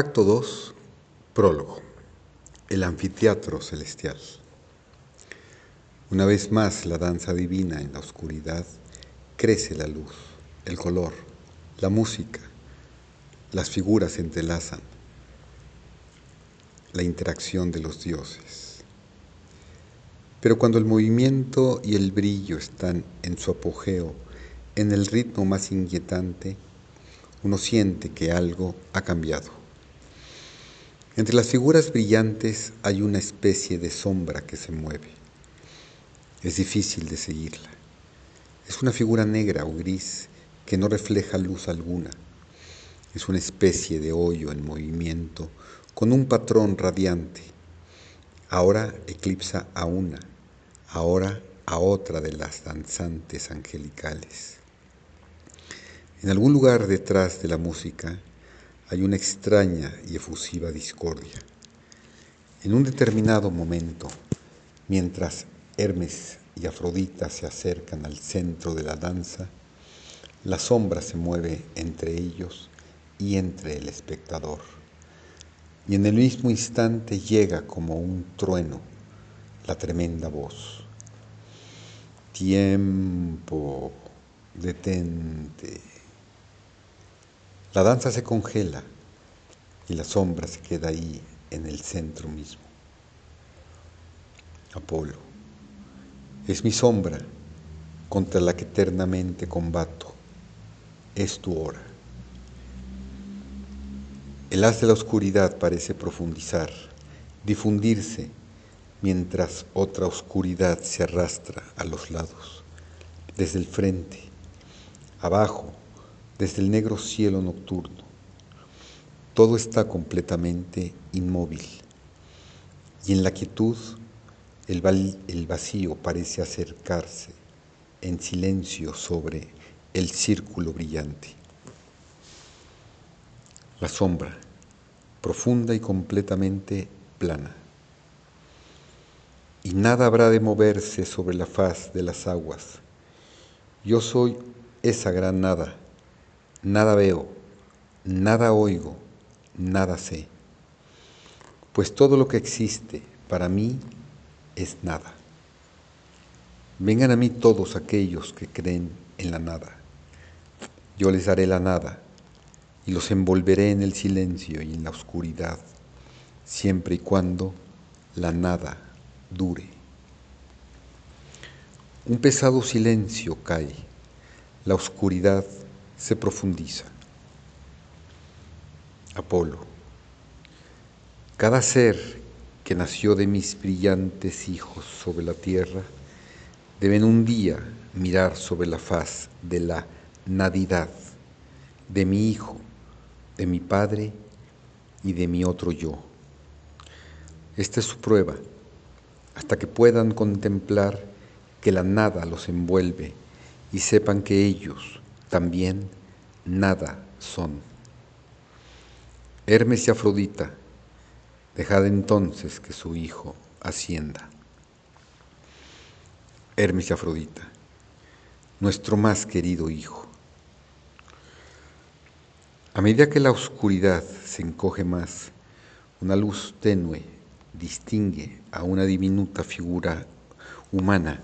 Acto 2, prólogo. El anfiteatro celestial. Una vez más la danza divina en la oscuridad, crece la luz, el color, la música, las figuras se entrelazan, la interacción de los dioses. Pero cuando el movimiento y el brillo están en su apogeo, en el ritmo más inquietante, uno siente que algo ha cambiado. Entre las figuras brillantes hay una especie de sombra que se mueve. Es difícil de seguirla. Es una figura negra o gris que no refleja luz alguna. Es una especie de hoyo en movimiento con un patrón radiante. Ahora eclipsa a una, ahora a otra de las danzantes angelicales. En algún lugar detrás de la música hay una extraña y efusiva discordia. En un determinado momento, mientras Hermes y Afrodita se acercan al centro de la danza, la sombra se mueve entre ellos y entre el espectador. Y en el mismo instante llega como un trueno la tremenda voz. Tiempo, detente. La danza se congela y la sombra se queda ahí en el centro mismo. Apolo, es mi sombra contra la que eternamente combato. Es tu hora. El haz de la oscuridad parece profundizar, difundirse, mientras otra oscuridad se arrastra a los lados, desde el frente, abajo, desde el negro cielo nocturno. Todo está completamente inmóvil y en la quietud el, vacío parece acercarse en silencio sobre el círculo brillante. La sombra, profunda y completamente plana. Y nada habrá de moverse sobre la faz de las aguas. Yo soy esa gran nada nada veo, nada oigo, nada sé, pues todo lo que existe para mí es nada. Vengan a mí todos aquellos que creen en la nada. Yo les daré la nada y los envolveré en el silencio y en la oscuridad, siempre y cuando la nada dure. Un pesado silencio cae, la oscuridad se profundiza. Apolo, cada ser que nació de mis brillantes hijos sobre la tierra, deben un día mirar sobre la faz de la nadidad de mi hijo, de mi padre y de mi otro yo. Esta es su prueba, hasta que puedan contemplar que la nada los envuelve y sepan que ellos, también nada son. Hermes y Afrodita, dejad entonces que su hijo ascienda. Hermes y Afrodita, nuestro más querido hijo. A medida que la oscuridad se encoge más, una luz tenue distingue a una diminuta figura humana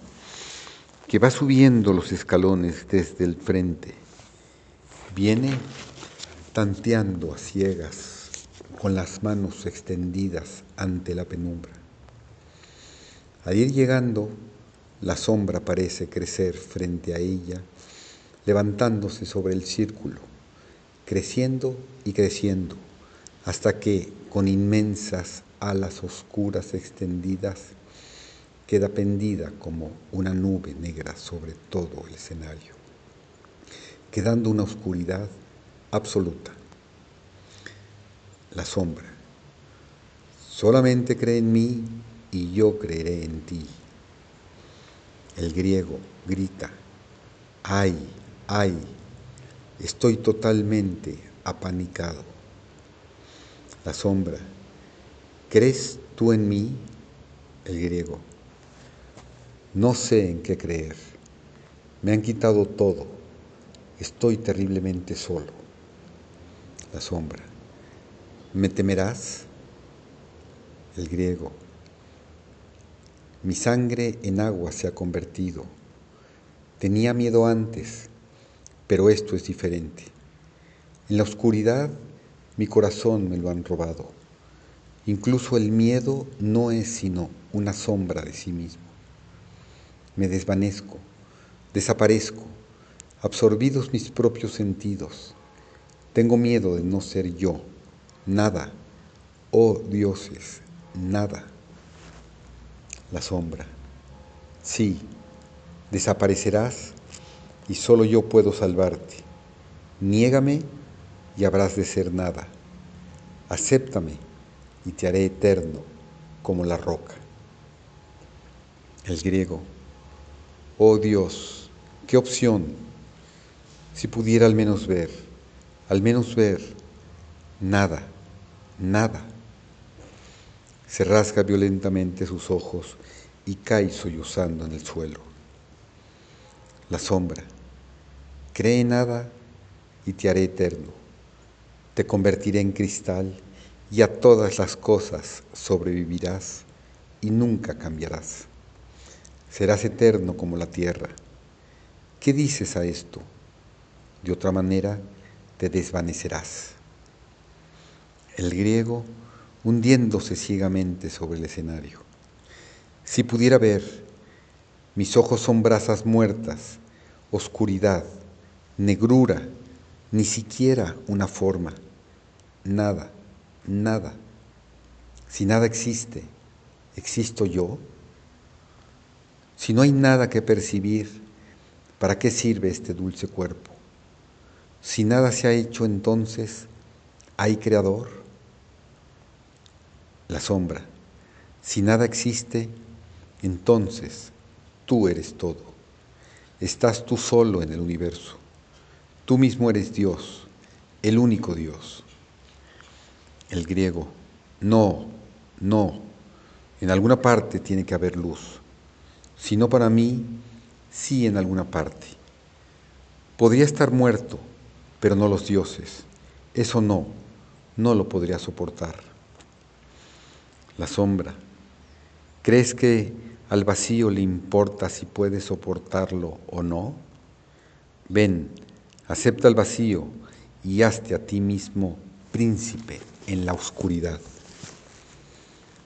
que va subiendo los escalones desde el frente. Viene tanteando a ciegas, con las manos extendidas ante la penumbra. Al ir llegando, la sombra parece crecer frente a ella, levantándose sobre el círculo, creciendo y creciendo, hasta que, con inmensas alas oscuras extendidas, queda pendida como una nube negra sobre todo el escenario, quedando una oscuridad absoluta. La sombra. Solamente cree en mí y yo creeré en ti. El griego grita, ay, ay, estoy totalmente apanicado. La sombra, ¿crees tú en mí? El griego, no sé en qué creer. Me han quitado todo. Estoy terriblemente solo. La sombra. ¿Me temerás? El griego. Mi sangre en agua se ha convertido. Tenía miedo antes, pero esto es diferente. En la oscuridad mi corazón me lo han robado. Incluso el miedo no es sino una sombra de sí mismo. Me desvanezco, desaparezco, absorbidos mis propios sentidos. Tengo miedo de no ser yo, nada, oh dioses, nada la sombra. Sí, desaparecerás y solo yo puedo salvarte. Niégame y habrás de ser nada. Acéptame y te haré eterno como la roca. El griego. Oh Dios, qué opción. Si pudiera al menos ver, al menos ver, nada, nada. Se rasga violentamente sus ojos y cae sollozando en el suelo. La sombra. Cree nada y te haré eterno. Te convertiré en cristal y a todas las cosas sobrevivirás y nunca cambiarás. Serás eterno como la tierra. ¿Qué dices a esto? De otra manera te desvanecerás. El griego hundiéndose ciegamente sobre el escenario. Si pudiera ver, mis ojos son brasas muertas, oscuridad, negrura, ni siquiera una forma, nada, nada. Si nada existe, ¿existo yo? Si no hay nada que percibir, ¿para qué sirve este dulce cuerpo? Si nada se ha hecho entonces, ¿hay creador? la sombra. Si nada existe, entonces tú eres todo. Estás tú solo en el universo. Tú mismo eres Dios, el único Dios. El griego, no, no, en alguna parte tiene que haber luz. Si no para mí, sí en alguna parte. Podría estar muerto, pero no los dioses. Eso no, no lo podría soportar la sombra. ¿Crees que al vacío le importa si puede soportarlo o no? Ven, acepta el vacío y hazte a ti mismo príncipe en la oscuridad.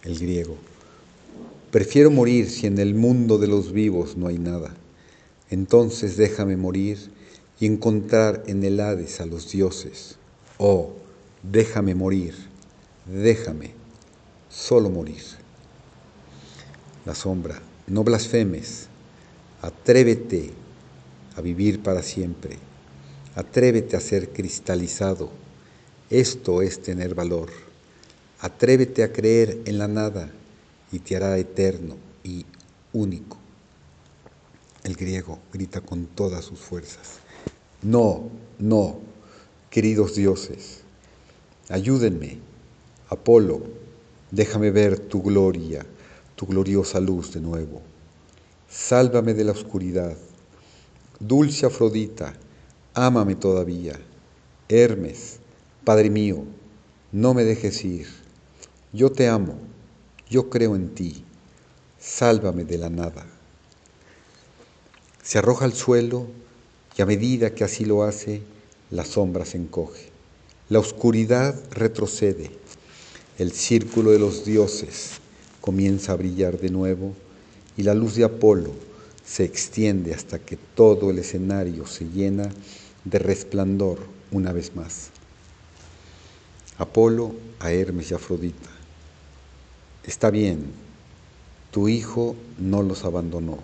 El griego. Prefiero morir si en el mundo de los vivos no hay nada. Entonces déjame morir y encontrar en el Hades a los dioses. Oh, déjame morir, déjame solo morir. La sombra, no blasfemes, atrévete a vivir para siempre, atrévete a ser cristalizado, esto es tener valor, atrévete a creer en la nada y te hará eterno y único. El griego grita con todas sus fuerzas, no, no, queridos dioses, ayúdenme, Apolo, Déjame ver tu gloria, tu gloriosa luz de nuevo. Sálvame de la oscuridad. Dulce Afrodita, ámame todavía. Hermes, Padre mío, no me dejes ir. Yo te amo, yo creo en ti. Sálvame de la nada. Se arroja al suelo y a medida que así lo hace, la sombra se encoge. La oscuridad retrocede el círculo de los dioses comienza a brillar de nuevo y la luz de Apolo se extiende hasta que todo el escenario se llena de resplandor una vez más. Apolo a Hermes y Afrodita. Está bien, tu hijo no los abandonó.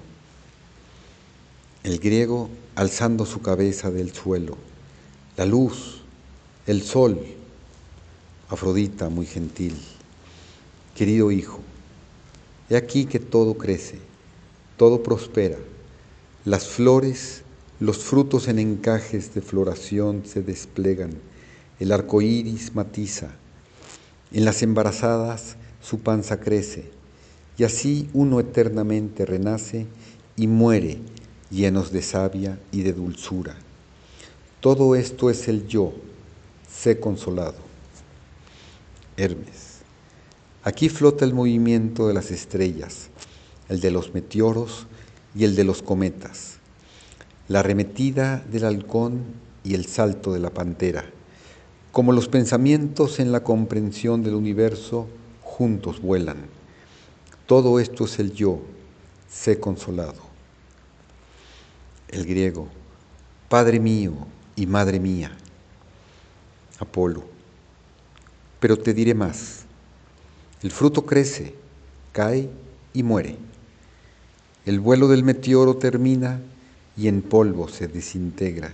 El griego alzando su cabeza del suelo, la luz, el sol, Afrodita, muy gentil, querido hijo, he aquí que todo crece, todo prospera, las flores, los frutos en encajes de floración se desplegan, el arco iris matiza, en las embarazadas su panza crece, y así uno eternamente renace y muere llenos de savia y de dulzura. Todo esto es el yo, sé consolado. Hermes. Aquí flota el movimiento de las estrellas, el de los meteoros y el de los cometas, la arremetida del halcón y el salto de la pantera, como los pensamientos en la comprensión del universo juntos vuelan. Todo esto es el yo, sé consolado. El griego, Padre mío y Madre mía. Apolo, pero te diré más. El fruto crece, cae y muere. El vuelo del meteoro termina y en polvo se desintegra.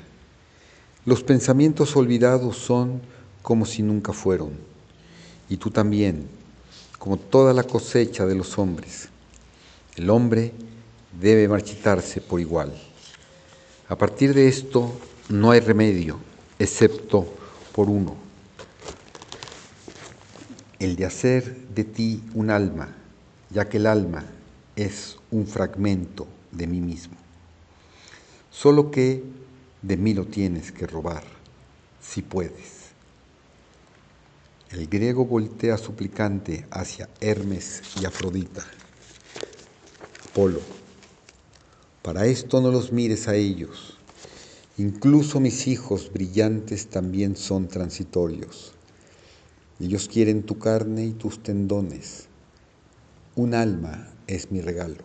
Los pensamientos olvidados son como si nunca fueron. Y tú también, como toda la cosecha de los hombres. El hombre debe marchitarse por igual. A partir de esto no hay remedio, excepto por uno, el de hacer de ti un alma, ya que el alma es un fragmento de mí mismo. Solo que de mí lo tienes que robar, si puedes. El griego voltea suplicante hacia Hermes y Afrodita. Apolo, para esto no los mires a ellos. Incluso mis hijos brillantes también son transitorios. Ellos quieren tu carne y tus tendones. Un alma es mi regalo.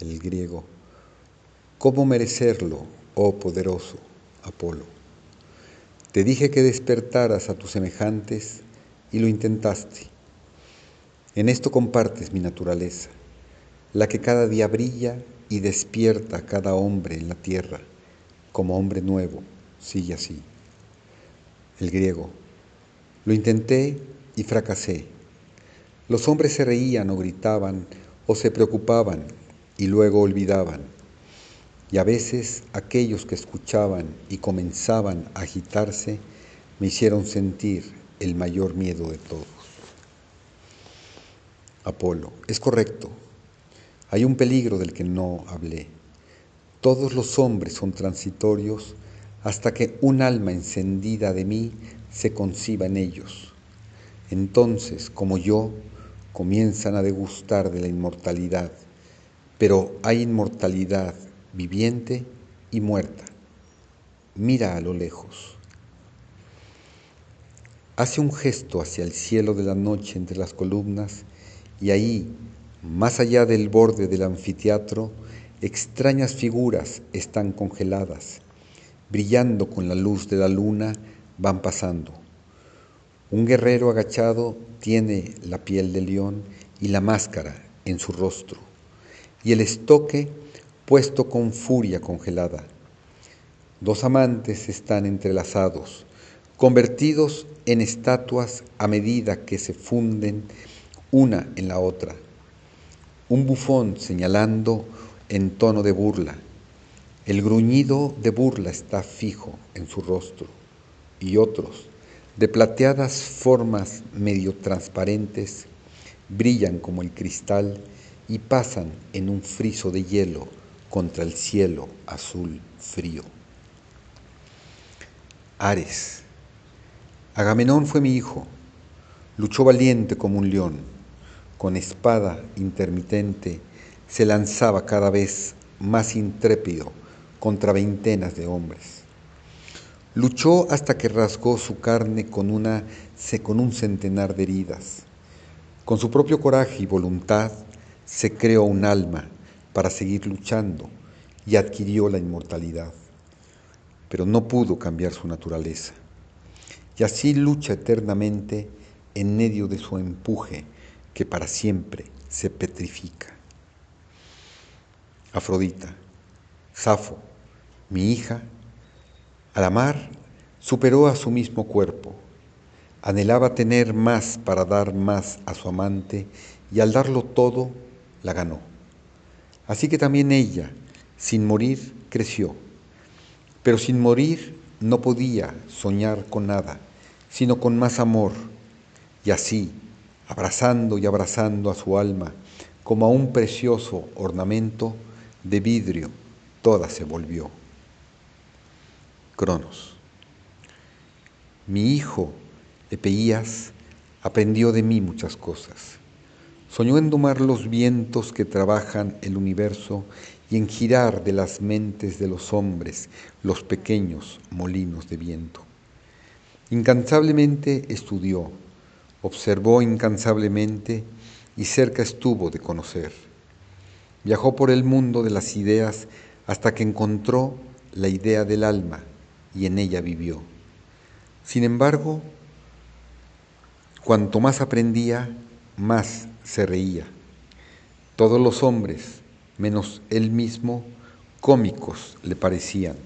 El griego, ¿cómo merecerlo, oh poderoso Apolo? Te dije que despertaras a tus semejantes y lo intentaste. En esto compartes mi naturaleza, la que cada día brilla y despierta a cada hombre en la tierra como hombre nuevo, sigue así. El griego, lo intenté y fracasé. Los hombres se reían o gritaban o se preocupaban y luego olvidaban. Y a veces aquellos que escuchaban y comenzaban a agitarse me hicieron sentir el mayor miedo de todos. Apolo, es correcto, hay un peligro del que no hablé. Todos los hombres son transitorios hasta que un alma encendida de mí se conciba en ellos. Entonces, como yo, comienzan a degustar de la inmortalidad, pero hay inmortalidad viviente y muerta. Mira a lo lejos. Hace un gesto hacia el cielo de la noche entre las columnas y ahí más allá del borde del anfiteatro, extrañas figuras están congeladas, brillando con la luz de la luna, van pasando. Un guerrero agachado tiene la piel de león y la máscara en su rostro, y el estoque puesto con furia congelada. Dos amantes están entrelazados, convertidos en estatuas a medida que se funden una en la otra un bufón señalando en tono de burla. El gruñido de burla está fijo en su rostro y otros, de plateadas formas medio transparentes, brillan como el cristal y pasan en un friso de hielo contra el cielo azul frío. Ares. Agamenón fue mi hijo, luchó valiente como un león con espada intermitente, se lanzaba cada vez más intrépido contra veintenas de hombres. Luchó hasta que rasgó su carne con, una, con un centenar de heridas. Con su propio coraje y voluntad se creó un alma para seguir luchando y adquirió la inmortalidad. Pero no pudo cambiar su naturaleza. Y así lucha eternamente en medio de su empuje que para siempre se petrifica. Afrodita, Safo, mi hija, al amar, superó a su mismo cuerpo, anhelaba tener más para dar más a su amante y al darlo todo, la ganó. Así que también ella, sin morir, creció, pero sin morir no podía soñar con nada, sino con más amor, y así, abrazando y abrazando a su alma como a un precioso ornamento de vidrio, toda se volvió. Cronos. Mi hijo, Epeías, aprendió de mí muchas cosas. Soñó en domar los vientos que trabajan el universo y en girar de las mentes de los hombres los pequeños molinos de viento. Incansablemente estudió, observó incansablemente y cerca estuvo de conocer. Viajó por el mundo de las ideas hasta que encontró la idea del alma y en ella vivió. Sin embargo, cuanto más aprendía, más se reía. Todos los hombres, menos él mismo, cómicos le parecían.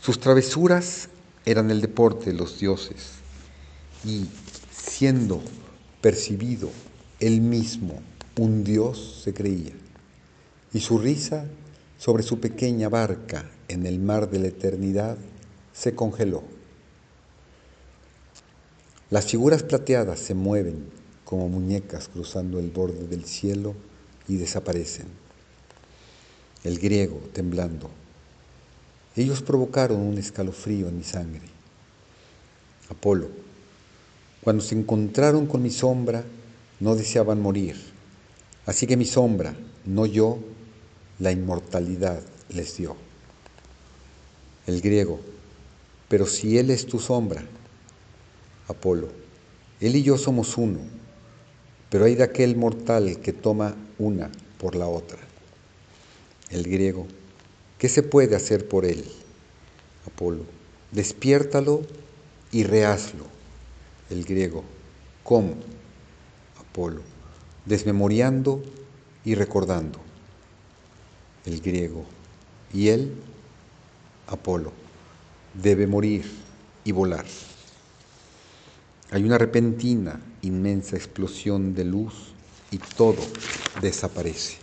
Sus travesuras eran el deporte de los dioses y, siendo percibido él mismo un dios, se creía. Y su risa sobre su pequeña barca en el mar de la eternidad se congeló. Las figuras plateadas se mueven como muñecas cruzando el borde del cielo y desaparecen. El griego temblando. Ellos provocaron un escalofrío en mi sangre. Apolo. Cuando se encontraron con mi sombra, no deseaban morir. Así que mi sombra, no yo, la inmortalidad les dio. El griego. Pero si Él es tu sombra, Apolo, Él y yo somos uno pero hay de aquel mortal que toma una por la otra. El griego, ¿qué se puede hacer por él? Apolo, despiértalo y rehazlo. El griego, ¿cómo? Apolo, desmemoriando y recordando. El griego, ¿y él? Apolo, debe morir y volar. Hay una repentina, inmensa explosión de luz y todo desaparece.